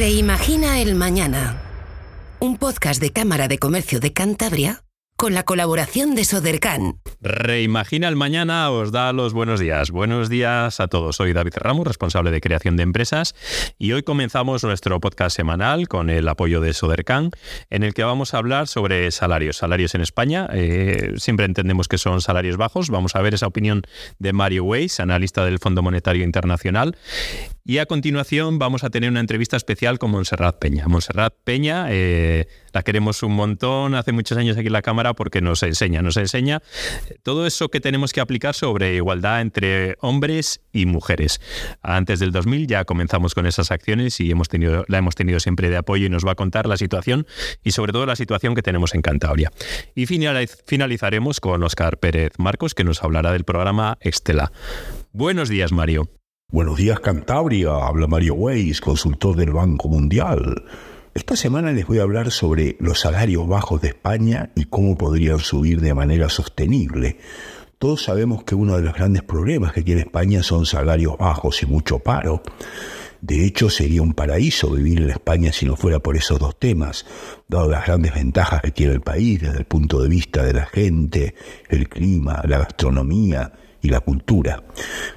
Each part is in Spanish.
Reimagina el Mañana. Un podcast de Cámara de Comercio de Cantabria con la colaboración de Sodercan. Reimagina el mañana os da los buenos días. Buenos días a todos. Soy David Ramos, responsable de creación de empresas, y hoy comenzamos nuestro podcast semanal con el apoyo de Sodercan, en el que vamos a hablar sobre salarios. Salarios en España. Eh, siempre entendemos que son salarios bajos. Vamos a ver esa opinión de Mario Weiss, analista del Fondo Monetario Internacional. Y a continuación vamos a tener una entrevista especial con Montserrat Peña. Montserrat Peña, eh, la queremos un montón, hace muchos años aquí en la Cámara porque nos enseña, nos enseña todo eso que tenemos que aplicar sobre igualdad entre hombres y mujeres. Antes del 2000 ya comenzamos con esas acciones y hemos tenido, la hemos tenido siempre de apoyo y nos va a contar la situación y sobre todo la situación que tenemos en Cantabria. Y finalizaremos con Oscar Pérez Marcos que nos hablará del programa Estela. Buenos días, Mario. Buenos días Cantabria, habla Mario Weiss, consultor del Banco Mundial. Esta semana les voy a hablar sobre los salarios bajos de España y cómo podrían subir de manera sostenible. Todos sabemos que uno de los grandes problemas que tiene España son salarios bajos y mucho paro. De hecho, sería un paraíso vivir en España si no fuera por esos dos temas, dado las grandes ventajas que tiene el país desde el punto de vista de la gente, el clima, la gastronomía y la cultura.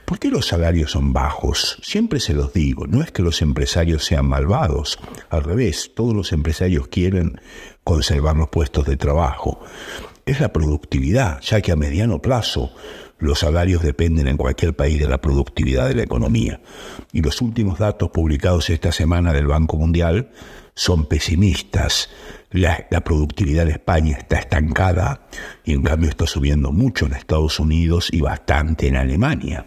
¿Por qué los salarios son bajos? Siempre se los digo, no es que los empresarios sean malvados, al revés, todos los empresarios quieren conservar los puestos de trabajo. Es la productividad, ya que a mediano plazo los salarios dependen en cualquier país de la productividad de la economía. Y los últimos datos publicados esta semana del Banco Mundial son pesimistas. La, productividad de España está estancada y en cambio está subiendo mucho en Estados Unidos y bastante en Alemania.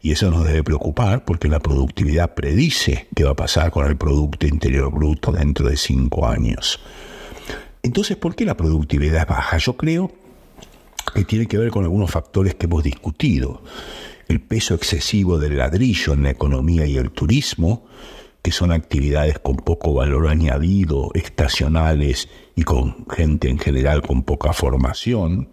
Y eso nos debe preocupar porque la productividad predice qué va a pasar con el Producto Interior Bruto dentro de cinco años. Entonces, ¿por qué la productividad baja? Yo creo que tiene que ver con algunos factores que hemos discutido. El peso excesivo del ladrillo en la economía y el turismo, que son actividades con poco valor añadido, estacionales y con gente en general con poca formación,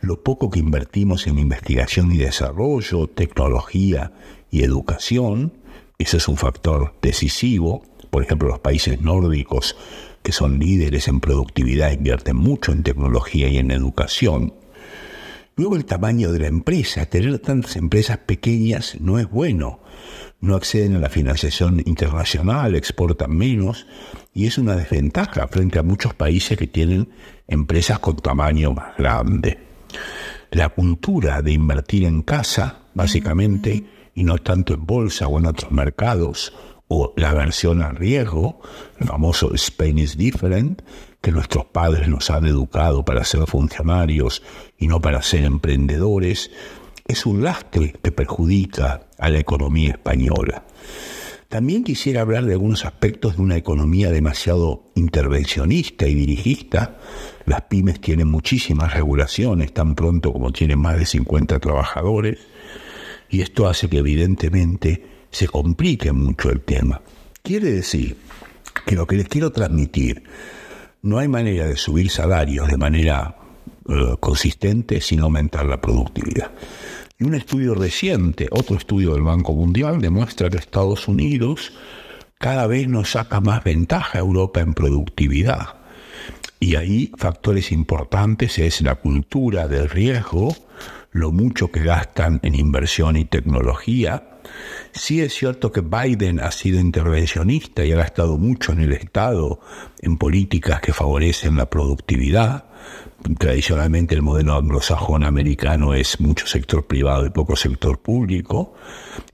lo poco que invertimos en investigación y desarrollo, tecnología y educación, ese es un factor decisivo. Por ejemplo, los países nórdicos, que son líderes en productividad, invierten mucho en tecnología y en educación. Luego el tamaño de la empresa, tener tantas empresas pequeñas no es bueno no acceden a la financiación internacional, exportan menos y es una desventaja frente a muchos países que tienen empresas con tamaño más grande. La cultura de invertir en casa, básicamente, y no tanto en bolsa o en otros mercados, o la aversión al riesgo, el famoso Spain is different, que nuestros padres nos han educado para ser funcionarios y no para ser emprendedores, es un lastre que perjudica a la economía española. También quisiera hablar de algunos aspectos de una economía demasiado intervencionista y dirigista. Las pymes tienen muchísimas regulaciones, tan pronto como tienen más de 50 trabajadores, y esto hace que evidentemente se complique mucho el tema. Quiere decir que lo que les quiero transmitir, no hay manera de subir salarios de manera eh, consistente sin aumentar la productividad. Y un estudio reciente, otro estudio del Banco Mundial, demuestra que Estados Unidos cada vez nos saca más ventaja a Europa en productividad. Y ahí factores importantes es la cultura del riesgo, lo mucho que gastan en inversión y tecnología. Sí es cierto que Biden ha sido intervencionista y ha gastado mucho en el Estado en políticas que favorecen la productividad, tradicionalmente el modelo anglosajón americano es mucho sector privado y poco sector público,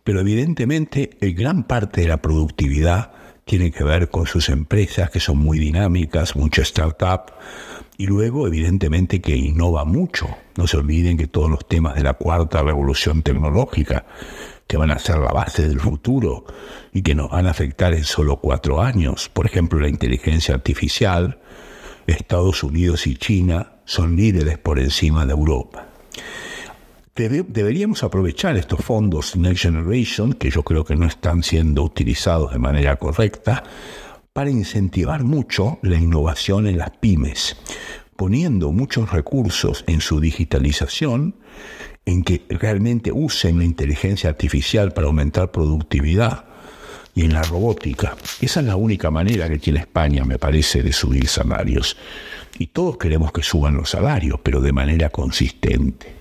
pero evidentemente gran parte de la productividad tiene que ver con sus empresas que son muy dinámicas, mucha startup, y luego evidentemente que innova mucho. No se olviden que todos los temas de la cuarta revolución tecnológica, que van a ser la base del futuro y que nos van a afectar en solo cuatro años, por ejemplo la inteligencia artificial, Estados Unidos y China son líderes por encima de Europa. deberíamos aprovechar estos fondos Next Generation, que yo creo que no están siendo utilizados de manera correcta, para incentivar mucho la innovación en las pymes, poniendo muchos recursos en su digitalización, en que realmente usen la inteligencia artificial para aumentar productividad, y en la robótica. Esa es la única manera que tiene España, me parece, de subir salarios. Y todos queremos que suban los salarios, pero de manera consistente.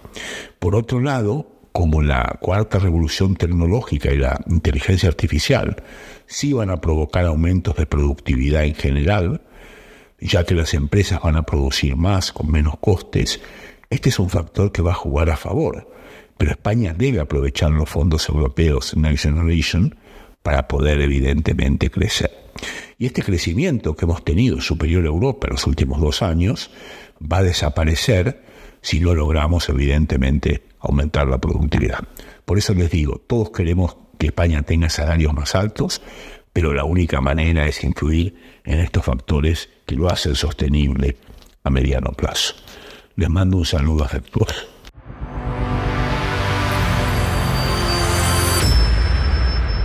Por otro lado, como la cuarta revolución tecnológica y la inteligencia artificial sí van a provocar aumentos de productividad en general, ya que las empresas van a producir más con menos costes, este es un factor que va a jugar a favor. Pero España debe aprovechar los fondos europeos Next Generation para poder evidentemente crecer. Y este crecimiento que hemos tenido superior a Europa en los últimos dos años va a desaparecer si no logramos evidentemente aumentar la productividad. Por eso les digo, todos queremos que España tenga salarios más altos, pero la única manera es influir en estos factores que lo hacen sostenible a mediano plazo. Les mando un saludo afectuoso.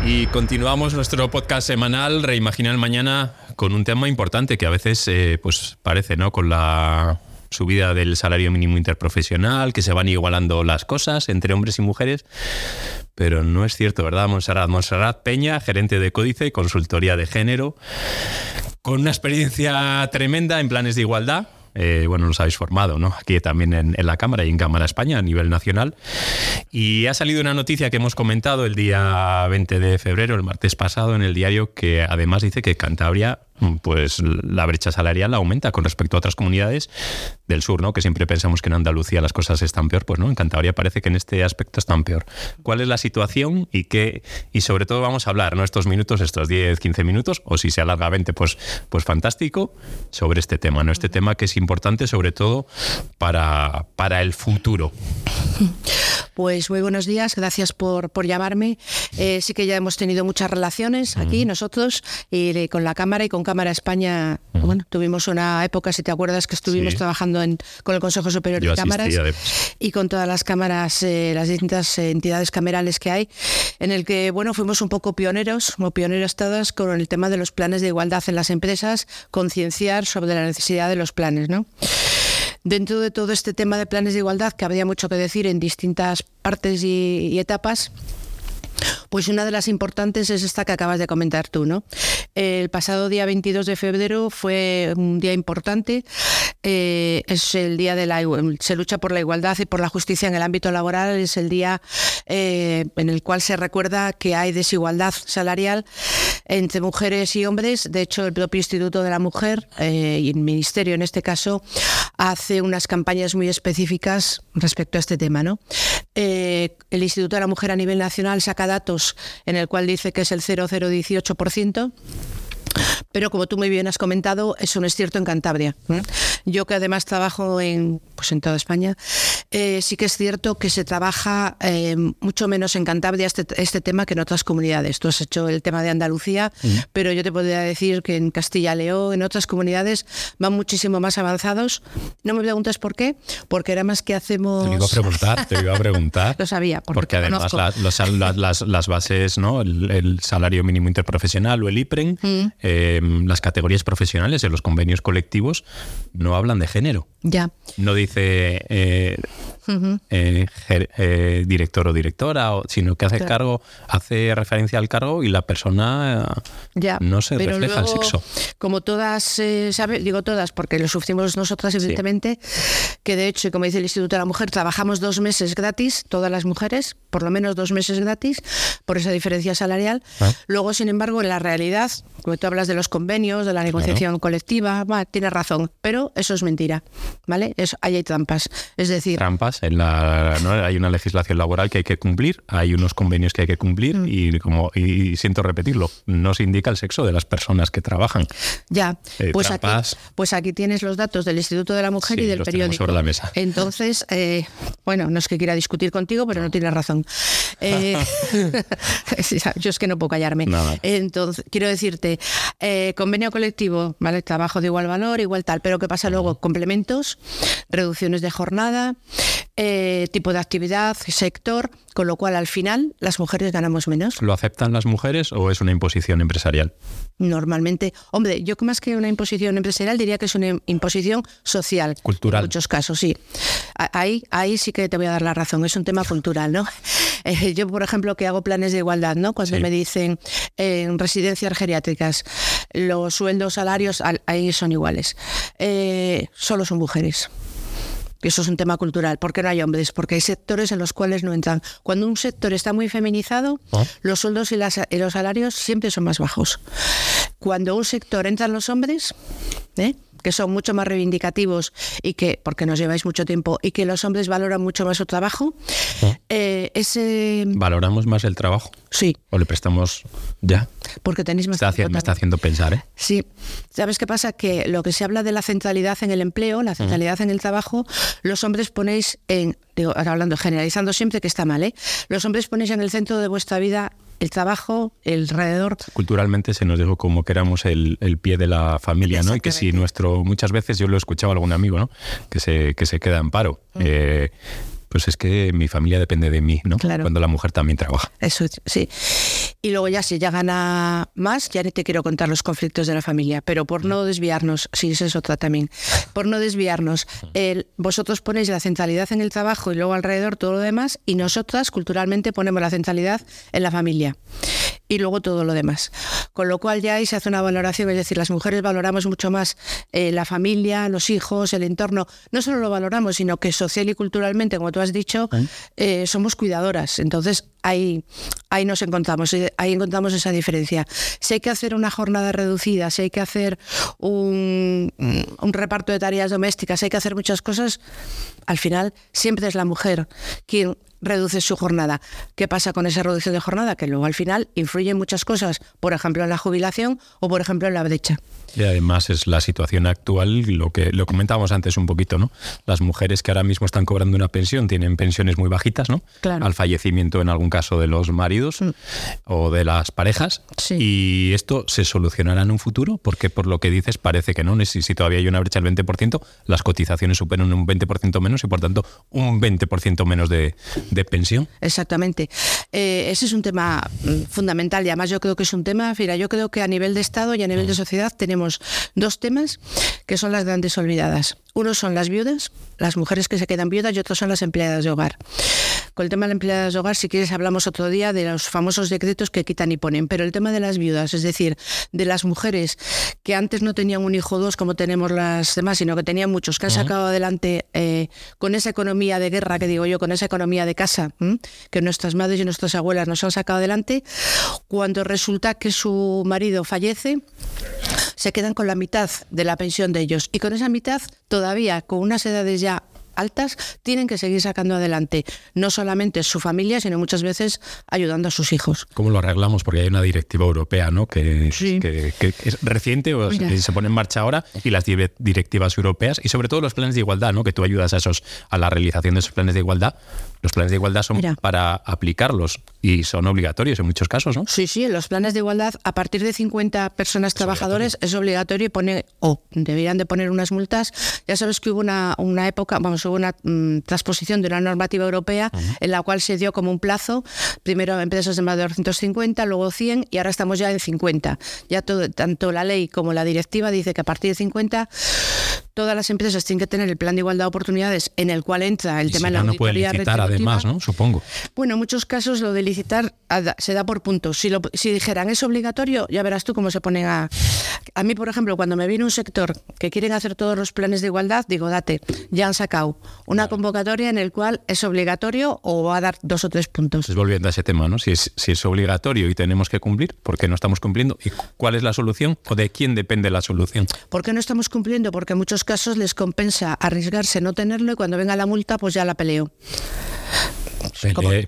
Y continuamos nuestro podcast semanal Reimagina el Mañana con un tema importante que a veces eh, pues parece, ¿no? Con la subida del salario mínimo interprofesional, que se van igualando las cosas entre hombres y mujeres, pero no es cierto, ¿verdad? Monserrat, Monserrat Peña, gerente de Códice, consultoría de género, con una experiencia tremenda en planes de igualdad, eh, bueno, nos habéis formado, ¿no? Aquí también en, la Cámara y en Cámara España a nivel nacional. Y ha salido una noticia que hemos comentado el día 20 de febrero, el martes pasado, en el diario, que además dice que Cantabria pues la brecha salarial aumenta con respecto a otras comunidades del sur, ¿no? Que siempre pensamos que en Andalucía las cosas están peor, pues no, en Cantabria parece que en este aspecto están peor. ¿Cuál es la situación y qué y sobre todo vamos a hablar, no estos minutos, estos 10, 15 minutos o si se alarga 20, pues pues fantástico sobre este tema, ¿no? Este tema que es importante sobre todo para para el futuro. Pues muy buenos días, gracias por, por llamarme. Eh, sí que ya hemos tenido muchas relaciones aquí nosotros y con la Cámara y con Cámara España, bueno, tuvimos una época, si te acuerdas, que estuvimos trabajando en, con el Consejo Superior de Cámaras y con todas las cámaras, eh, las distintas entidades camerales que hay, en el que, bueno, fuimos un poco pioneros, como pioneros todas, con el tema de los planes de igualdad en las empresas, concienciar sobre la necesidad de los planes, ¿no? Dentro de todo este tema de planes de igualdad, que habría mucho que decir en distintas partes y etapas, pues una de las importantes es esta que acabas de comentar tú, ¿no? El pasado día 22 de febrero fue un día importante. Eh, es el día de la se lucha por la igualdad y por la justicia en el ámbito laboral. Es el día eh, en el cual se recuerda que hay desigualdad salarial entre mujeres y hombres. De hecho, el propio Instituto de la Mujer eh, y el Ministerio, en este caso, hace unas campañas muy específicas respecto a este tema, ¿no? El Instituto de la Mujer a nivel nacional saca datos en el cual dice que es el 0,018%. Pero como tú muy bien has comentado, eso no es cierto en Cantabria. Yo que además trabajo en, pues en toda España, eh, sí que es cierto que se trabaja eh, mucho menos en Cantabria este, este, tema que en otras comunidades. Tú has hecho el tema de Andalucía, pero yo te podría decir que en Castilla y León, en otras comunidades, van muchísimo más avanzados. No me preguntes por qué, porque era más que hacemos... Te iba a preguntar, te iba a preguntar. Lo sabía. Porque, además las, bases, ¿no? El, salario mínimo interprofesional o el IPREN, eh, las categorías profesionales en los convenios colectivos no hablan de género. Ya. No dice eh, eh, eh, director o directora, sino que hace cargo, hace referencia al cargo y la persona ya, no se refleja el sexo. Como todas, digo todas, porque lo sufrimos nosotras, evidentemente, que de hecho, como dice el Instituto de la Mujer, trabajamos dos meses gratis, todas las mujeres, por lo menos dos meses gratis, por esa diferencia salarial. Ah. Luego, sin embargo, en la realidad, como tú hablas de los convenios, de la negociación colectiva, tienes razón, pero eso es mentira. ¿vale? Es, ahí hay trampas. Es decir... Trampas. En la, ¿no? Hay una legislación laboral que hay que cumplir, hay unos convenios que hay que cumplir mm. y, como, y siento repetirlo, no se indica el sexo de las personas que trabajan. Ya, eh, pues, aquí, pues aquí tienes los datos del Instituto de la Mujer y del periódico. sobre la mesa. Entonces, eh, bueno, no es que quiera discutir contigo, pero no tienes razón. Eh, yo es que no puedo callarme. Entonces, quiero decirte, convenio colectivo, ¿vale? Trabajo de igual valor, igual tal, pero ¿qué pasa luego? Complementos reducciones de jornada, eh, tipo de actividad, sector, con lo cual al final las mujeres ganamos menos. ¿Lo aceptan las mujeres o es una imposición empresarial? Normalmente, hombre, yo más que una imposición empresarial diría que es una imposición social. Cultural. En muchos casos, sí. Ahí, ahí sí que te voy a dar la razón, es un tema cultural, ¿no? Eh, yo, por ejemplo, que hago planes de igualdad, ¿no? Cuando me dicen en residencias geriátricas, los sueldos, salarios, ahí son iguales. Eh, solo son mujeres eso es un tema cultural. ¿Por qué no hay hombres? Porque hay sectores en los cuales no entran. Cuando un sector está muy feminizado, ah. los sueldos y, los salarios siempre son más bajos. Cuando un sector entran los hombres, ¿eh? que son mucho más reivindicativos y que, porque nos lleváis mucho tiempo, y que los hombres valoran mucho más su trabajo, ah. eh, ese... ¿Valoramos más el trabajo? Sí. ¿O le prestamos ya? Porque tenéis más está Me está haciendo pensar, ¿eh? Sí. ¿Sabes qué pasa? Que lo que se habla de la centralidad en el empleo, la centralidad en el trabajo, los hombres ponéis en, digo, ahora hablando, generalizando siempre que está mal, ¿eh? Los hombres ponéis en el centro de vuestra vida el trabajo, el alrededor. Culturalmente se nos dijo como que éramos el, pie de la familia, ¿no? Y que si nuestro, muchas veces yo lo he escuchado a algún amigo, ¿no? Que se, que se queda en paro. Mm. Eh, pues es que mi familia depende de mí, ¿no? Claro. Cuando la mujer también trabaja. Eso sí. Y luego ya si ya gana más, ya ni te quiero contar los conflictos de la familia, pero por no desviarnos, sí, eso es otra también, por no desviarnos, el, vosotros ponéis la centralidad en el trabajo y luego alrededor todo lo demás, y nosotras culturalmente ponemos la centralidad en la familia y luego todo lo demás. Con lo cual ya ahí se hace una valoración, es decir, las mujeres valoramos mucho más eh, la familia, los hijos, el entorno. No solo lo valoramos, sino que social y culturalmente, como tú has dicho, eh, somos cuidadoras. Entonces ahí, ahí nos encontramos, eh, ahí encontramos esa diferencia. Si hay que hacer una jornada reducida, si hay que hacer un, un reparto de tareas domésticas, si hay que hacer muchas cosas, al final siempre es la mujer quien reduce su jornada. ¿Qué pasa con esa reducción de jornada? Que luego al final influye en muchas cosas, por ejemplo en la jubilación o por ejemplo en la brecha. Y además es la situación actual, lo que lo comentábamos antes un poquito, ¿no? Las mujeres que ahora mismo están cobrando una pensión tienen pensiones muy bajitas, ¿no? Claro. Al fallecimiento en algún caso de los maridos mm. o de las parejas. Sí. Y esto se solucionará en un futuro, porque por lo que dices parece que no. Si, si todavía hay una brecha del 20%, las cotizaciones superan un 20% menos y por tanto un 20% menos de, de pensión. Exactamente. Eh, ese es un tema mm, fundamental y además yo creo que es un tema, mira, yo creo que a nivel de Estado y a nivel de mm. sociedad tenemos dos temas que son las grandes olvidadas. Uno son las viudas, las mujeres que se quedan viudas y otros son las empleadas de hogar. Con el tema de las empleadas de hogar, si quieres, hablamos otro día de los famosos decretos que quitan y ponen, pero el tema de las viudas, es decir, de las mujeres que antes no tenían un hijo o dos como tenemos las demás, sino que tenían muchos, que han sacado adelante eh, con esa economía de guerra, que digo yo, con esa economía de casa, que nuestras madres y nuestras abuelas nos han sacado adelante, cuando resulta que su marido fallece, se quedan con la mitad de la pensión de ellos. Y con esa mitad todavía con unas edades ya altas, tienen que seguir sacando adelante no solamente su familia, sino muchas veces ayudando a sus hijos. ¿Cómo lo arreglamos? Porque hay una directiva europea ¿no? que, es reciente o se pone en marcha ahora y las directivas europeas y sobre todo los planes de igualdad, ¿no? que tú ayudas a, esos, a la realización de esos planes de igualdad. Los planes de igualdad son para aplicarlos y son obligatorios en muchos casos, ¿no? Sí, sí, los planes de igualdad a partir de 50 personas trabajadores es obligatorio y pone, o deberían de poner unas multas. Ya sabes que hubo una, una época, vamos, hubo una mm, transposición de una normativa europea en la cual se dio como un plazo, primero a empresas de más de 250, luego 100 y ahora estamos ya en 50. Ya todo, tanto la ley como la directiva dice que a partir de 50 todas las empresas tienen que tener el plan de igualdad de oportunidades en el cual entra el tema de la no puede licitar además, ¿no? Supongo. Bueno, en muchos casos lo de licitar se da por puntos. Si, si dijeran es obligatorio, ya verás tú cómo se ponen a... A mí, por ejemplo, cuando me viene un sector que quieren hacer todos los planes de igualdad, digo, date, ya han sacado una convocatoria en el cual es obligatorio o va a dar dos o tres puntos. Pues volviendo a ese tema, ¿no? Si es, si es obligatorio y tenemos que cumplir, ¿por qué no estamos cumpliendo? ¿Y cuál es la solución? ¿O de quién depende la solución? ¿Por qué no estamos cumpliendo? Porque en muchos casos les compensa arriesgarse no tenerlo y cuando venga la multa, pues ya la peleo.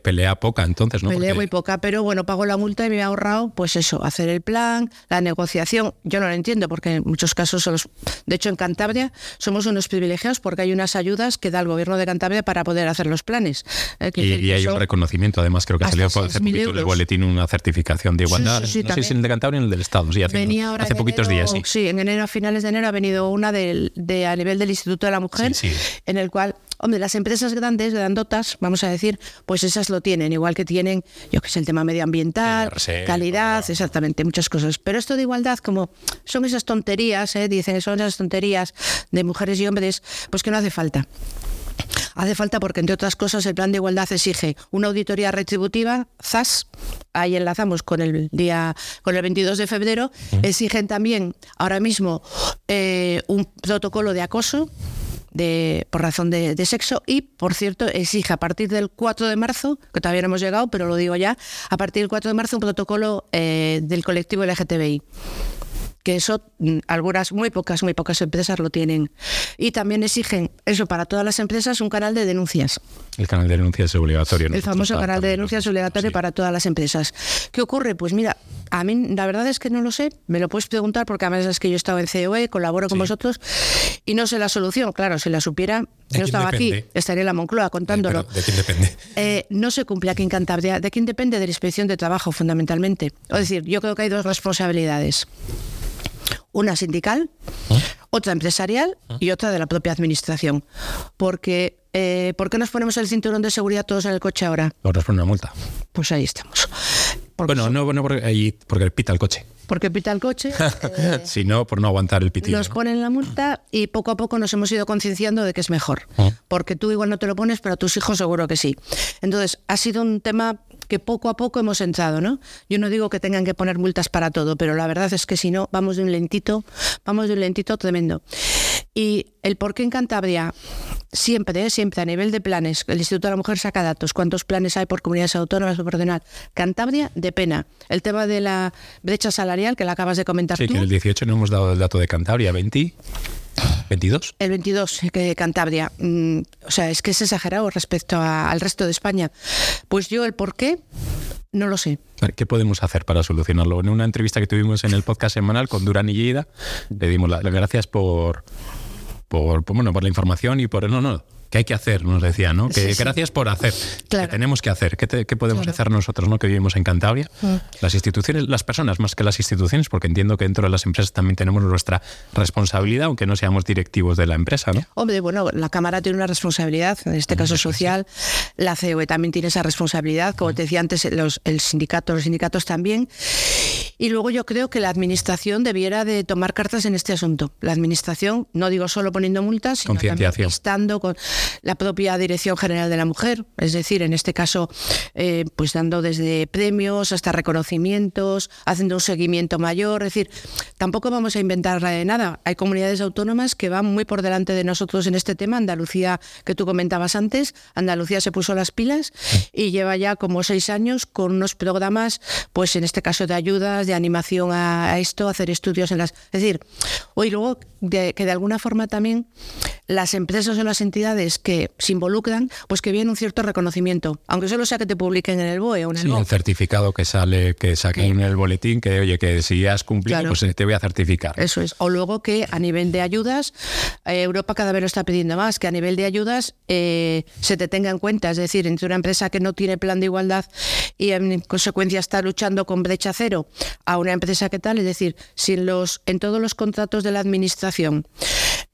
Pelea, poca entonces, ¿no? Pelea muy poca, pero bueno, pago la multa y me he ahorrado, pues eso, hacer el plan, la negociación. Yo no lo entiendo porque en muchos casos, los, de hecho en Cantabria somos unos privilegiados porque hay unas ayudas que da el gobierno de Cantabria para poder hacer los planes. ¿eh? y, hay un reconocimiento, además creo que salió el boletín una certificación de igualdad. no sé si es el de Cantabria o el del Estado, sí, hace, hace poquitos días. Sí. sí, en enero, a finales de enero ha venido una de, a nivel del Instituto de la Mujer, en el cual Hombre, las empresas grandes, grandotas, vamos a decir, pues esas lo tienen, igual que tienen, yo que sé, el tema medioambiental, calidad, exactamente, muchas cosas. Pero esto de igualdad, como son esas tonterías, ¿eh? dicen, son esas tonterías de mujeres y hombres, pues que no hace falta. Hace falta porque, entre otras cosas, el plan de igualdad exige una auditoría retributiva, ZAS, ahí enlazamos con el día, con el 22 de febrero, exigen también ahora mismo eh, un protocolo de acoso, de, por razón de, sexo y, por cierto, exige a partir del 4 de marzo, que todavía no hemos llegado, pero lo digo ya, a partir del 4 de marzo un protocolo eh, del colectivo LGTBI que eso mm, algunas, muy pocas, muy pocas empresas lo tienen. Y también exigen eso para todas las empresas, un canal de denuncias. El canal de denuncias es obligatorio. El famoso canal de denuncias es obligatorio para todas las empresas. ¿Qué ocurre? Pues mira, a mí la verdad es que no lo sé, me lo puedes preguntar porque además es que yo he estado en COE, colaboro con vosotros y no sé la solución. Claro, si la supiera, yo estaba aquí, estaría en la Moncloa contándolo. ¿De quién depende? Eh, no se cumple aquí en Cantabria. ¿De quién depende? De la inspección de trabajo, fundamentalmente. Es decir, yo creo que hay dos responsabilidades una sindical, otra empresarial y otra de la propia administración. Porque, eh, ¿por qué nos ponemos el cinturón de seguridad todos en el coche ahora? Nos ponen una multa. Pues ahí estamos. bueno, no, no porque, porque pita el coche. Porque pita el coche. Eh, si no, por no aguantar el pitido. Nos ponen la multa y poco a poco nos hemos ido concienciando de que es mejor. Porque tú igual no te lo pones, pero a tus hijos seguro que sí. Entonces, ha sido un tema que poco a poco hemos entrado, ¿no? Yo no digo que tengan que poner multas para todo, pero la verdad es que si no, vamos de un lentito, vamos de un lentito tremendo. Y el por qué en Cantabria, siempre, ¿eh? siempre a nivel de planes, el Instituto de la Mujer saca datos, cuántos planes hay por comunidades autónomas proporcional. Cantabria, de pena. El tema de la brecha salarial, que la acabas de comentar sí, tú. que en el 18 no hemos dado el dato de Cantabria, 20. ¿22? El 22, que Cantabria. Mm, o sea, es que es exagerado respecto al resto de España. Pues yo el por qué no lo sé. ¿Qué podemos hacer para solucionarlo? En una entrevista que tuvimos en el podcast semanal con Durán y Lleida, le dimos las gracias por, por, bueno, por la información y por... No, no, ¿Qué hay que hacer? Nos decía, ¿no? Que gracias por hacer. ¿Qué tenemos que hacer? ¿Qué, podemos hacer nosotros, ¿no? Que vivimos en Cantabria. Mm. Las instituciones, las personas más que las instituciones, porque entiendo que dentro de las empresas también tenemos nuestra responsabilidad, aunque no seamos directivos de la empresa, ¿no? Hombre, bueno, la Cámara tiene una responsabilidad, en este caso social. La COE también tiene esa responsabilidad, como te decía antes, los, el sindicato, los sindicatos también. Y luego yo creo que la administración debiera de tomar cartas en este asunto. La administración, no digo solo poniendo multas, sino también estando con la propia Dirección General de la Mujer, es decir, en este caso, eh, pues dando desde premios hasta reconocimientos, haciendo un seguimiento mayor, es decir, tampoco vamos a inventar nada. Hay comunidades autónomas que van muy por delante de nosotros en este tema. Andalucía, que tú comentabas antes, Andalucía se puso las pilas y lleva ya como seis años con unos programas, pues en este caso de ayudas, de animación a, esto, hacer estudios en las... Es decir, hoy luego que de alguna forma también las empresas o las entidades que se involucran, pues que viene un cierto reconocimiento, aunque solo sea que te publiquen en el BOE o en el sí, el certificado que sale, que saquen en el boletín, que oye, que si has cumplido, pues te voy a certificar. Eso es. O luego que a nivel de ayudas, eh, Europa cada vez lo está pidiendo más, que a nivel de ayudas eh, se te tenga en cuenta, es decir, entre una empresa que no tiene plan de igualdad y en consecuencia está luchando con brecha cero a una empresa que tal, es decir, en todos los contratos de la administración,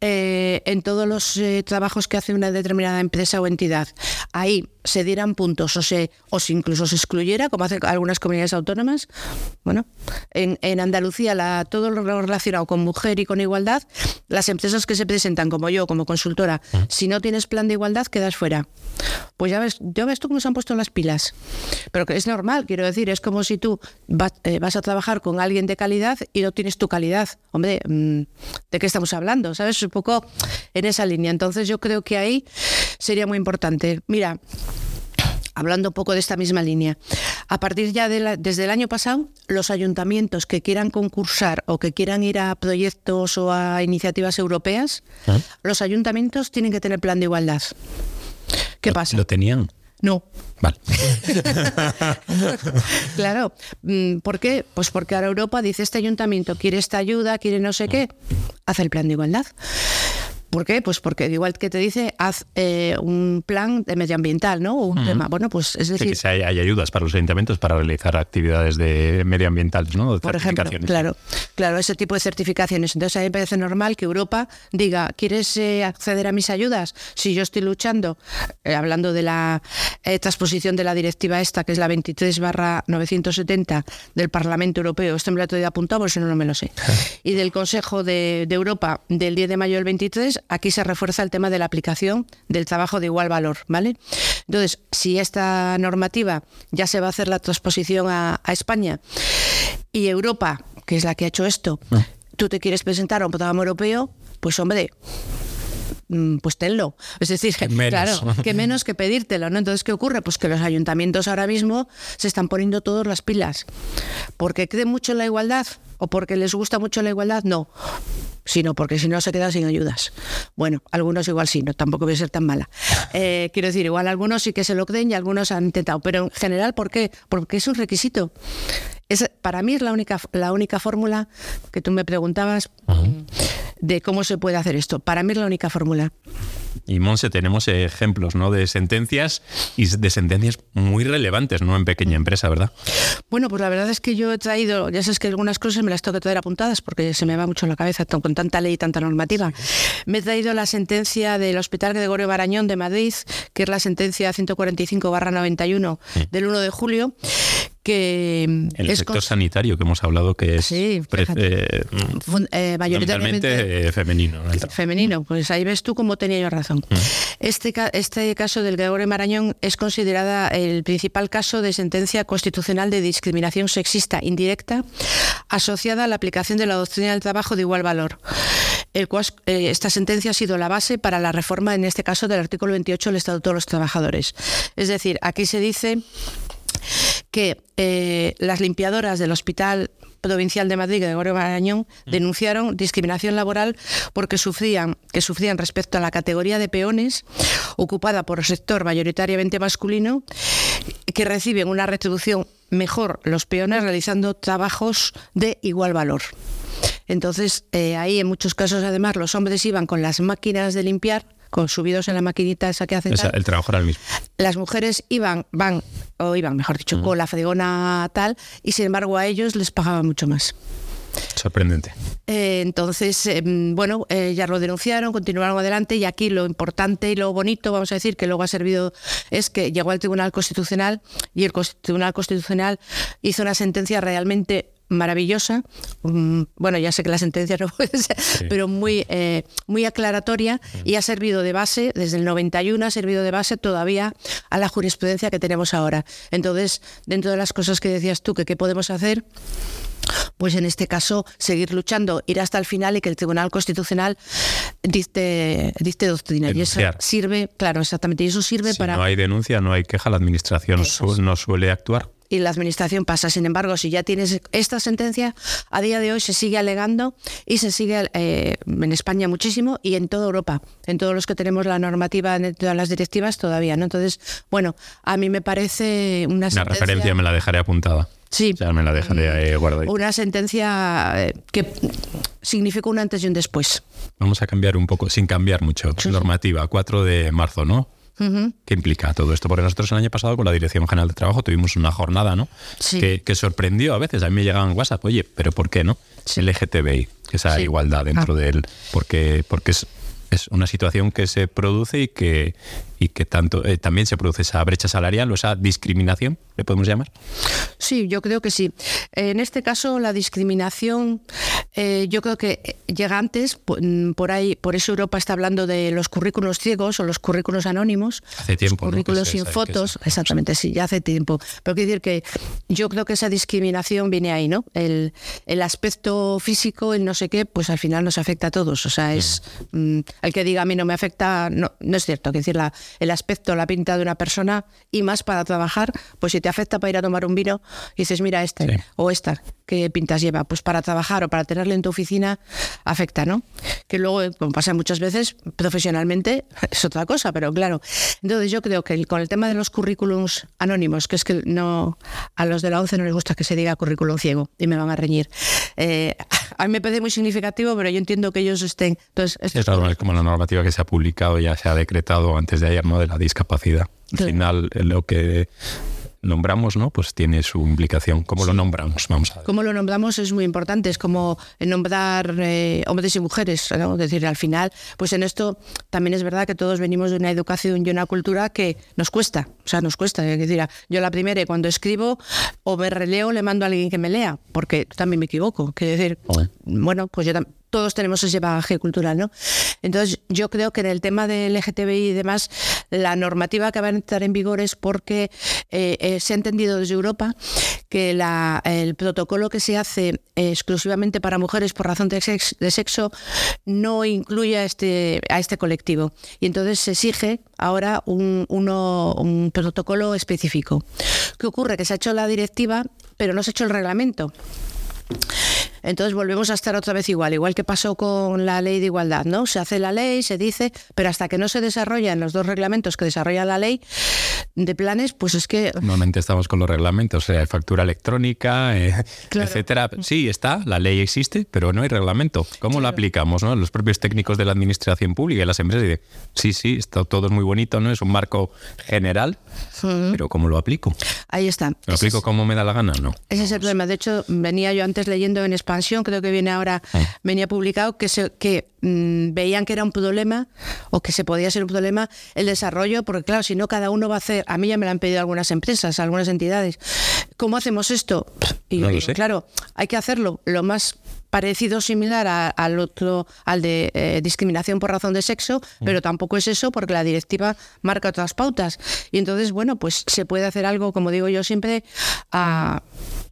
eh, en todos los trabajos que hace una determinada empresa o entidad, ahí se dieran puntos o se, o incluso se excluyera, como hacen algunas comunidades autónomas. Bueno, en, en Andalucía la, todo lo relacionado con mujer y con igualdad, las empresas que se presentan como yo, como consultora, si no tienes plan de igualdad, quedas fuera. Pues ya ves, ya ves tú cómo se han puesto las pilas. Pero que es normal, quiero decir, es como si tú eh, vas, a trabajar con alguien de calidad y no tienes tu calidad. Hombre, mm, ¿de qué estamos hablando? ¿Sabes? Un poco en esa línea. Entonces yo creo que ahí sería muy importante. Mira, hablando un poco de esta misma línea, a partir ya de desde el año pasado, los ayuntamientos que quieran concursar o que quieran ir a proyectos o a iniciativas europeas, ¿Ah? los ayuntamientos tienen que tener plan de igualdad. ¿Qué pasa? ¿Lo tenían? No. Vale. claro. Mm, ¿Por qué? Pues porque ahora Europa dice, este ayuntamiento quiere esta ayuda, quiere no sé qué, hace el plan de igualdad. ¿Por qué? Pues porque igual que te dice, haz eh, un plan de medioambiental, ¿no? O un tema. Bueno, pues es decir. que hay, ayudas para los ayuntamientos para realizar actividades de medioambientales, ¿no? por ejemplo, claro, claro, ese tipo de certificaciones. Entonces a mí me parece normal que Europa diga, ¿quieres eh, acceder a mis ayudas? Si yo estoy luchando, eh, hablando de la transposición de la directiva esta, que es la 23 barra 970 del Parlamento Europeo, este me lo he apuntado, por si no, no me lo sé, y del Consejo de, de Europa del 10 de mayo del 23, aquí se refuerza el tema de la aplicación del trabajo de igual valor, ¿vale? Entonces, si esta normativa ya se va a hacer la transposición a, España y Europa, que es la que ha hecho esto, ah. tú te quieres presentar a un programa europeo, pues hombre, mm, pues tenlo. Es decir, claro, que menos que pedírtelo, ¿no? Entonces, ¿qué ocurre? Pues que los ayuntamientos ahora mismo se están poniendo todas las pilas. ¿Porque creen mucho en la igualdad? ¿O porque les gusta mucho la igualdad? No sino porque si no se queda sin ayudas. Bueno, algunos igual sí, no, tampoco voy a ser tan mala. Eh, quiero decir, igual algunos sí que se lo creen y algunos han intentado, pero en general, ¿por qué? Porque es un requisito. Es, para mí es la única, la única fórmula que tú me preguntabas de cómo se puede hacer esto. Para mí es la única fórmula. Y Monse, tenemos ejemplos ¿no? de sentencias y de sentencias muy relevantes, ¿no? En pequeña empresa, ¿verdad? Bueno, pues la verdad es que yo he traído, ya sabes que algunas cosas me las tengo que traer apuntadas porque se me va mucho en la cabeza con tanta ley y tanta normativa. Me he traído la sentencia del Hospital Gregorio Barañón de Madrid, que es la sentencia 145-91 del 1 de julio, que el sector sanitario que hemos hablado que es eh, eh, mayoritariamente femenino femenino pues ahí ves tú cómo tenía yo razón mm. este este caso del Gregorio Marañón es considerada el principal caso de sentencia constitucional de discriminación sexista indirecta asociada a la aplicación de la doctrina del trabajo de igual valor el cual, eh, esta sentencia ha sido la base para la reforma, en este caso, del artículo 28 del Estatuto de los Trabajadores. Es decir, aquí se dice que eh, las limpiadoras del Hospital Provincial de Madrid, Gregorio Marañón, mm. denunciaron discriminación laboral porque sufrían, que sufrían respecto a la categoría de peones ocupada por el sector mayoritariamente masculino, que reciben una retribución mejor los peones realizando trabajos de igual valor. Entonces, eh, ahí en muchos casos, además, los hombres iban con las máquinas de limpiar con subidos en la maquinita esa que hacen. el trabajo era el mismo. Las mujeres iban, van, o iban, mejor dicho, con la fregona tal, y sin embargo a ellos les pagaban mucho más. Sorprendente. Eh, entonces, em, bueno, eh, ya lo denunciaron, continuaron adelante y aquí lo importante y lo bonito, vamos a decir, que luego ha servido, es que llegó al Tribunal Constitucional y el Tribunal Constitucional hizo una sentencia realmente maravillosa. Mm, bueno, ya sé que la sentencia no puede ser, pero muy, eh, muy aclaratoria y ha servido de base, desde el 91 ha servido de base todavía a la jurisprudencia que tenemos ahora. Entonces, dentro de las cosas que decías tú, que qué podemos hacer, pues en este caso seguir luchando, ir hasta el final y que el Tribunal Constitucional dicte, dicte doctrina. Y eso sirve, claro, exactamente, y eso sirve para... No hay denuncia, no hay queja, la Administración no suele actuar y la administración pasa. Sin embargo, si ya tienes esta sentencia, a día de hoy se sigue alegando y se sigue eh, en España muchísimo y en toda Europa, en todos los que tenemos la normativa, en todas las directivas todavía. ¿no? Entonces, bueno, a mí me parece una, una referencia, me la dejaré apuntada. Sí. O me la dejaré eh, guardada. Una sentencia eh, que significó un antes y un después. Vamos a cambiar un poco, sin cambiar mucho. Normativa, 4 de marzo, ¿no? ¿Qué implica todo esto? Porque nosotros el año pasado con la Dirección General de Trabajo tuvimos una jornada, ¿no? Que, sorprendió a veces. A mí me llegaban WhatsApp, oye, pero ¿por qué no? El LGTBI, que esa igualdad dentro ah. de él. Porque, porque es, es una situación que se produce y que, y que tanto eh, también se produce esa brecha salarial o esa discriminación, ¿le podemos llamar? Sí, yo creo que sí. En este caso, la discriminación, eh, yo creo que llega antes, mm, por ahí, por eso Europa está hablando de los currículos ciegos o los currículos anónimos. Hace tiempo. currículos sin fotos, exactamente, sí, ya hace tiempo. Pero quiero decir que yo creo que esa discriminación viene ahí, ¿no? El, el aspecto físico, el no sé qué, pues al final nos afecta a todos. O sea, es mm, el que diga a mí no me afecta, no, no es cierto. que decir, la, el aspecto, la pinta de una persona y más para trabajar, pues si te afecta para ir a tomar un vino, dices, mira, este o esta. qué pintas lleva. Pues para trabajar o para tenerlo en tu oficina afecta, ¿no? Que luego, como pasa muchas veces, profesionalmente es otra cosa, pero claro. Entonces yo creo que con el tema de los currículums anónimos, que es que no a los de la ONCE no les gusta que se diga currículum ciego y me van a reñir. Eh, a mí me parece muy significativo, pero yo entiendo que ellos estén. Entonces, es como la normativa que se ha publicado, ya se ha decretado antes de ayer, ¿no? De la discapacidad. Al final, lo que nombramos, ¿no? Pues tiene su implicación. ¿Cómo lo nombramos? Vamos a ver. Cómo lo nombramos es muy importante. Es como nombrar eh, hombres y mujeres. ¿no? Es decir, al final, pues en esto también es verdad que todos venimos de una educación y una cultura que nos cuesta. O sea, nos cuesta. Es decir, yo la primera, cuando escribo o me releo, le mando a alguien que me lea, porque también me equivoco. Quiero decir, bueno, pues yo también todos tenemos ese bagaje cultural, ¿no? Entonces, yo creo que en el tema del LGTBI y demás, la normativa que va a entrar en vigor es porque eh, eh, se ha entendido desde Europa que el protocolo que se hace exclusivamente para mujeres por razón de sexo, no incluye a este, a este colectivo. Y entonces se exige ahora un, un protocolo específico. ¿Qué ocurre? Que se ha hecho la directiva, pero no se ha hecho el reglamento. Entonces volvemos a estar otra vez igual, igual que pasó con la ley de igualdad, ¿no? Se hace la ley, se dice, pero hasta que no se desarrollan los dos reglamentos que desarrolla la ley de planes, pues es que... Normalmente estamos con los reglamentos, o sea, factura electrónica, eh, etcétera. Sí, está, la ley existe, pero no hay reglamento. ¿Cómo lo aplicamos? ¿no? Los propios técnicos de la administración pública y las empresas dicen, sí, sí, está todo es muy bonito, ¿no? Es un marco general, pero ¿cómo lo aplico? Ahí está. ¿Lo aplico como me da la gana? No. Ese es el problema. De hecho, venía yo antes leyendo en España creo que viene ahora, ah. venía publicado, que, se, que mm, veían que era un problema o que se podía ser un problema el desarrollo, porque claro, si no cada uno va a hacer, a mí ya me lo han pedido algunas empresas, algunas entidades, ¿cómo hacemos esto? Y, claro, hay que hacerlo lo más parecido similar al otro al de eh, discriminación por razón de sexo mm. pero tampoco es eso porque la directiva marca otras pautas y entonces bueno pues se puede hacer algo como digo yo siempre a,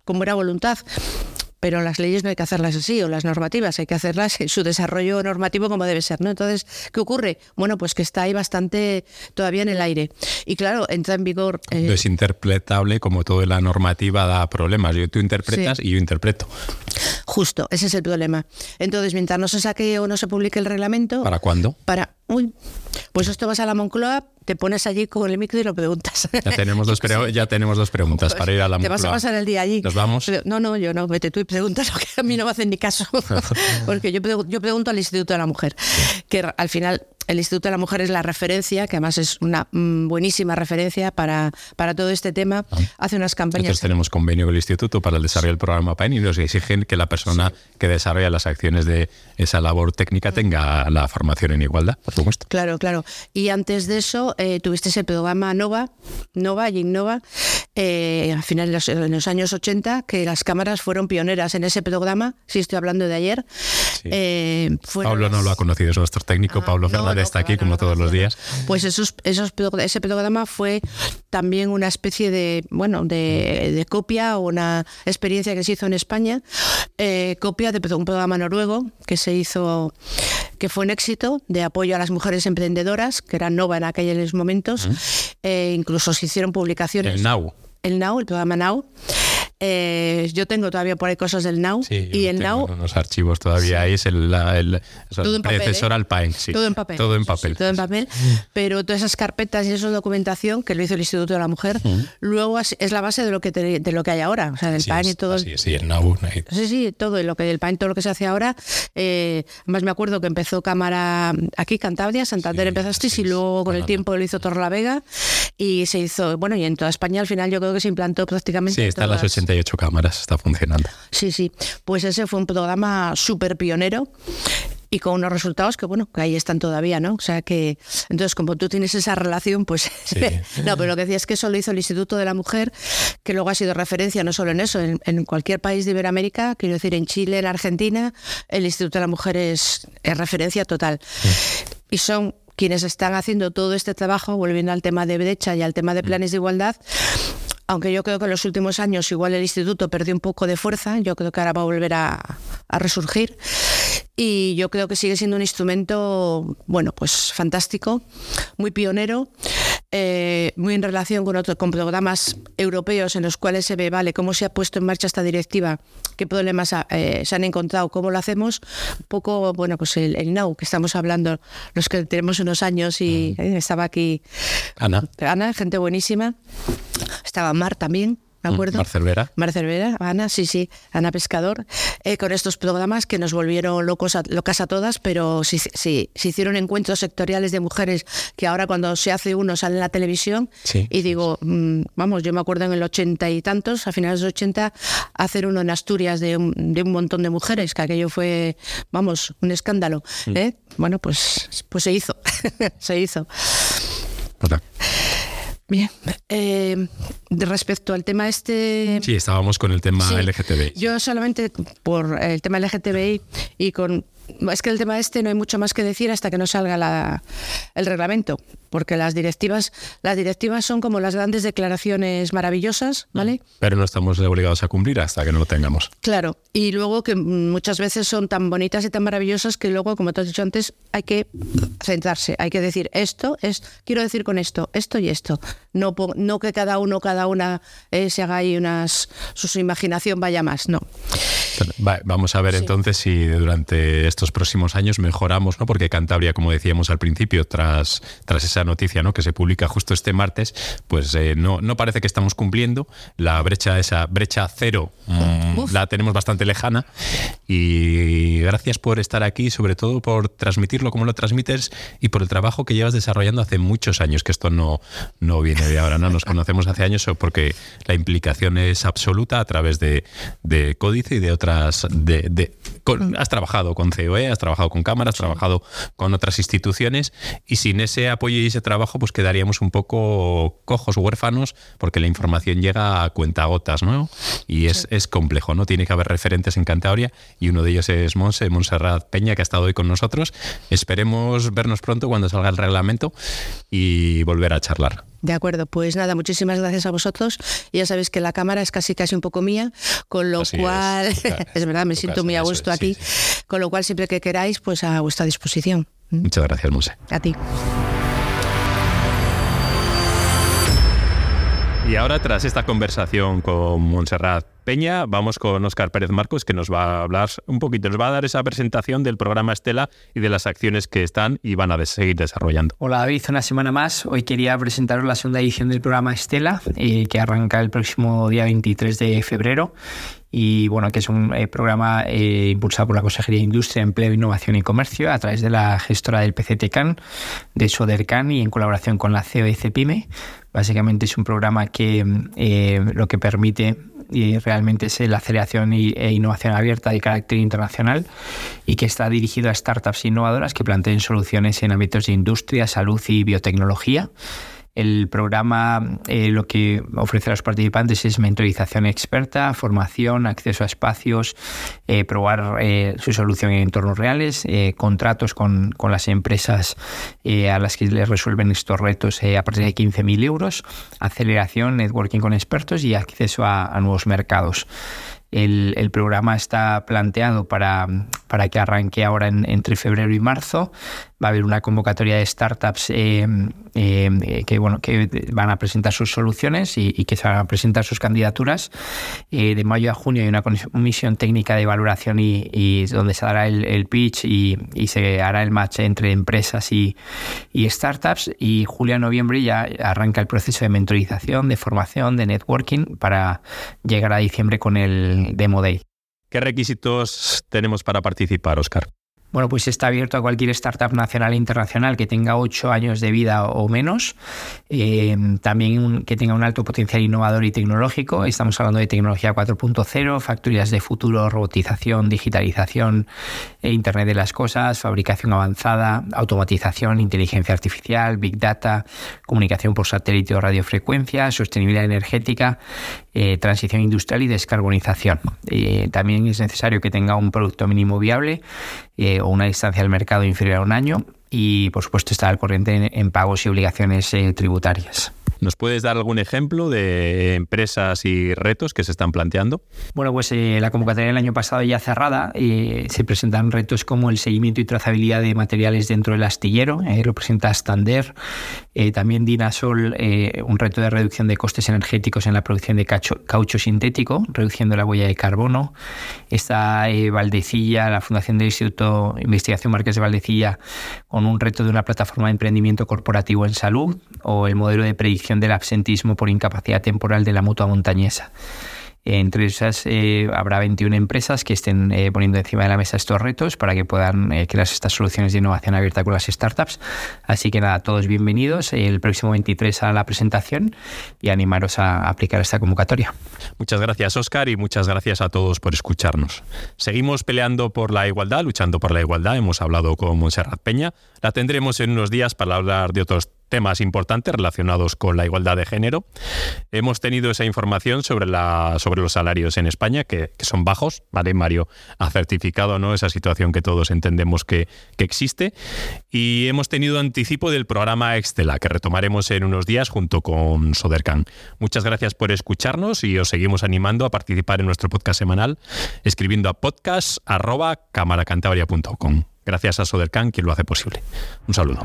con buena voluntad pero las leyes no hay que hacerlas así, o las normativas, hay que hacerlas en su desarrollo normativo como debe ser, ¿no? Entonces, ¿qué ocurre? Bueno, pues que está ahí bastante todavía en el aire. Y claro, entra en vigor... Eh, es interpretable como toda la normativa da problemas. Yo, tú interpretas y yo interpreto. Justo, ese es el problema. Entonces, mientras no se saque o no se publique el reglamento... ¿Para cuándo? Para... Uy, pues esto vas a la Moncloa, te pones allí con el micro y lo preguntas. Ya tenemos dos, ya tenemos dos preguntas pues para ir a la Moncloa. Te vas a pasar el día allí. ¿Nos vamos? no, no, yo no, vete tú y preguntas, porque a mí no me hacen ni caso. porque yo, yo pregunto al Instituto de la Mujer, que al final el Instituto de la Mujer es la referencia, que además es una mm, buenísima referencia para, para todo este tema. Ah. Hace unas campañas. Nosotros tenemos convenio con el Instituto para el desarrollo del programa PAEN y nos exigen que la persona que desarrolla las acciones de esa labor técnica tenga la formación en igualdad, por supuesto. Claro, claro. Y antes de eso, eh, tuviste ese programa Nova, Nova y Innova, eh, a finales de los, años 80, que las cámaras fueron pioneras en ese programa, si estoy hablando de ayer. Eh, Pablo no lo ha conocido, es nuestro técnico, ah, Pablo Fernández está aquí como todos los días. Pues esos, esos, ese programa fue también una especie de, bueno, de, copia o una experiencia que se hizo en España, eh, copia de un programa noruego que se hizo, que fue un éxito de apoyo a las mujeres emprendedoras, que era Nova en aquellos momentos. Eh, incluso se hicieron publicaciones. El Now. El Now, el programa Now. Eh, yo tengo todavía por ahí cosas del Now. y el Now. Unos archivos todavía ahí, es el, el, predecesor ¿eh? al Paint. Todo en papel. Todo en papel. todo en papel. Pero todas esas carpetas y esa documentación que lo hizo el Instituto de la Mujer, luego es la base de lo que de lo que hay ahora. O sea, el Paint y todo. Sí, sí, el Now. Sí, sí, todo. lo que, el Paint, todo lo que se hace ahora. Eh, además, me acuerdo que empezó cámara aquí, Cantabria, Santander empezaste y luego con el tiempo lo hizo Torre Vega y se hizo, bueno, y en toda España al final yo creo que se implantó prácticamente. Sí, están las 80 cámaras está funcionando. Sí, sí. Pues ese fue un programa súper pionero y con unos resultados que, bueno, que ahí están todavía, ¿no? O sea que, entonces, como tú tienes esa relación, pues... no, pero lo que decía es que eso lo hizo el Instituto de la Mujer, que luego ha sido referencia no solo en eso, en, cualquier país de Iberoamérica, quiero decir, en Chile, en Argentina, el Instituto de la Mujer es, referencia total. Y son quienes están haciendo todo este trabajo, volviendo al tema de brecha y al tema de planes de igualdad, aunque yo creo que en los últimos años igual el instituto perdió un poco de fuerza, yo creo que ahora va a volver a, resurgir. Y yo creo que sigue siendo un instrumento, bueno, pues fantástico, muy pionero eh, muy en relación con, otros con programas europeos en los cuales se ve, vale, cómo se ha puesto en marcha esta directiva, qué problemas eh, se han encontrado, cómo lo hacemos. Un poco, bueno, pues el, el now que estamos hablando, los que tenemos unos años y estaba aquí Ana. Ana, gente buenísima. Estaba Mar también, ¿me Mm, acuerdo? Mar Cervera. Mar Cervera, Ana, sí, sí, Ana Pescador, eh, con estos programas que nos volvieron locos a- locas a todas, pero sí, sí, se hicieron encuentros sectoriales de mujeres que ahora cuando se hace uno sale en la televisión Sí, y digo, mm, vamos, yo me acuerdo en el ochenta y tantos, a finales de los 80, hacer uno en Asturias de un, de un montón de mujeres, que aquello fue, vamos, un escándalo. Mm. ¿eh? Bueno, pues, pues se hizo, se hizo. Hola. Bien, eh, de respecto al tema este... Sí, estábamos con el tema Sí. LGTBI. Yo solamente por el tema LGTBI y con... Es que el tema este no hay mucho más que decir hasta que no salga la- el reglamento, porque las directivas, las directivas son como las grandes declaraciones maravillosas, ¿vale? Pero no estamos obligados a cumplir hasta que no lo tengamos. Claro, y luego que mm, muchas veces son tan bonitas y tan maravillosas que luego, como te has dicho antes, hay que centrarse, hay que decir esto es, quiero decir con esto, esto y esto. No, no que cada uno, cada una eh, se haga ahí unas, su, su imaginación vaya más, no. Vamos a ver entonces si durante estos próximos años mejoramos, ¿no? Porque Cantabria, como decíamos al principio, tras, tras esa noticia ¿no? que se publica justo este martes, pues eh, no, no parece que estamos cumpliendo. La brecha, esa brecha cero, mm, la tenemos bastante lejana. Y gracias por estar aquí, sobre todo por transmitirlo como lo transmites y por el trabajo que llevas desarrollando hace muchos años, que esto no, no viene de ahora, ¿no? Nos conocemos hace años porque la implicación es absoluta a través de, de Códice y de otras... De, de- con- has trabajado con COE, has trabajado con cámaras, has trabajado con otras instituciones y sin ese apoyo y ese trabajo pues quedaríamos un poco cojos, huérfanos, porque la información llega a cuentagotas, ¿no? Y es, es complejo, ¿no? Tiene que haber referentes en Cantabria y uno de ellos es Monse, Montserrat Peña, que ha estado hoy con nosotros. Esperemos vernos pronto cuando salga el reglamento y volver a charlar. De acuerdo, pues nada, muchísimas gracias a vosotros. Ya sabéis que la cámara es casi casi un poco mía, con lo Así cual, es, verdad, me siento muy a gusto es, aquí, sí. con lo cual siempre que queráis, pues a vuestra disposición. Muchas gracias, Monse. A ti. Y ahora, tras esta conversación con Montserrat Peña, vamos con Óscar Pérez Marcos, que nos va a hablar un poquito, nos va a dar esa presentación del programa Estela y de las acciones que están y van a seguir desarrollando. Hola David, una semana más. Hoy quería presentaros la segunda edición del programa Estela, eh, que arranca el próximo día 23 de febrero. Y bueno, que es un eh, programa eh, impulsado por la Consejería de Industria, Empleo, Innovación y Comercio a través de la gestora del PCTCAN, de Sodercan y en colaboración con la CEO de CEPIME. Básicamente es un programa que eh, lo que permite y realmente es la aceleración e innovación abierta de carácter internacional y que está dirigido a startups innovadoras que planteen soluciones en ámbitos de industria, salud y biotecnología. El programa eh, lo que ofrece a los participantes es mentorización experta, formación, acceso a espacios, eh, probar eh, su solución en entornos reales, eh, contratos con, con las empresas a las que les resuelven estos retos a partir de 15.000 euros, aceleración, networking con expertos y acceso a, nuevos mercados. El, el programa está planteado para, para que arranque ahora en- entre febrero y marzo. Va a haber una convocatoria de startups eh, eh, que, bueno, que van a presentar sus soluciones y, que se van a presentar sus candidaturas. Eh, de mayo a junio hay una comisión técnica de valoración y, donde se dará el, pitch y, se hará el match entre empresas y, startups. Y julio a noviembre ya arranca el proceso de mentorización, de formación, de networking para llegar a diciembre con el Demo Day. ¿Qué requisitos tenemos para participar, Óscar? Bueno, pues está abierto a cualquier startup nacional e internacional que tenga ocho años de vida o menos, eh, también un- que tenga un alto potencial innovador y tecnológico. Estamos hablando de tecnología 4.0, factorías de futuro, robotización, digitalización, eh, Internet de las cosas, fabricación avanzada, automatización, inteligencia artificial, big data, comunicación por satélite o radiofrecuencia, sostenibilidad energética, eh, transición industrial y descarbonización. Eh, también es necesario que tenga un producto mínimo viable eh, o una distancia al mercado inferior a un año y, por supuesto, estar al corriente en, pagos y obligaciones eh, tributarias. ¿Nos puedes dar algún ejemplo de empresas y retos que se están planteando? Bueno, pues eh, la convocatoria del año pasado ya cerrada eh, se presentan retos como el seguimiento y trazabilidad de materiales dentro del astillero, eh, lo presenta Stander, también Dinasol, un reto de reducción de costes energéticos en la producción de caucho, sintético, reduciendo la huella de carbono. Está Valdecilla, la Fundación del Instituto Investigación Marques de Valdecilla, con un reto de una plataforma de emprendimiento corporativo en salud o el modelo de predicción del absentismo por incapacidad temporal de la mutua montañesa. Entre esas eh, habrá 21 empresas que estén eh, poniendo encima de la mesa estos retos para que puedan eh, crear estas soluciones de innovación abierta con las startups. Así que nada, todos bienvenidos el próximo 23 a la presentación y animaros a aplicar esta convocatoria. Muchas gracias Oscar y muchas gracias a todos por escucharnos. Seguimos peleando por la igualdad, luchando por la igualdad. Hemos hablado con Montserrat Peña. La tendremos en unos días para hablar de otros temas importantes relacionados con la igualdad de género. Hemos tenido esa información sobre, los salarios en España, que, son bajos, ¿vale? Mario ha certificado esa situación que todos entendemos que, existe. Y hemos tenido anticipo del programa Extela, que retomaremos en unos días junto con Sodercan. Muchas gracias por escucharnos y os seguimos animando a participar en nuestro podcast semanal escribiendo a podcast.camaracantabria.com. Gracias a Sodercan, quien lo hace posible. Un saludo.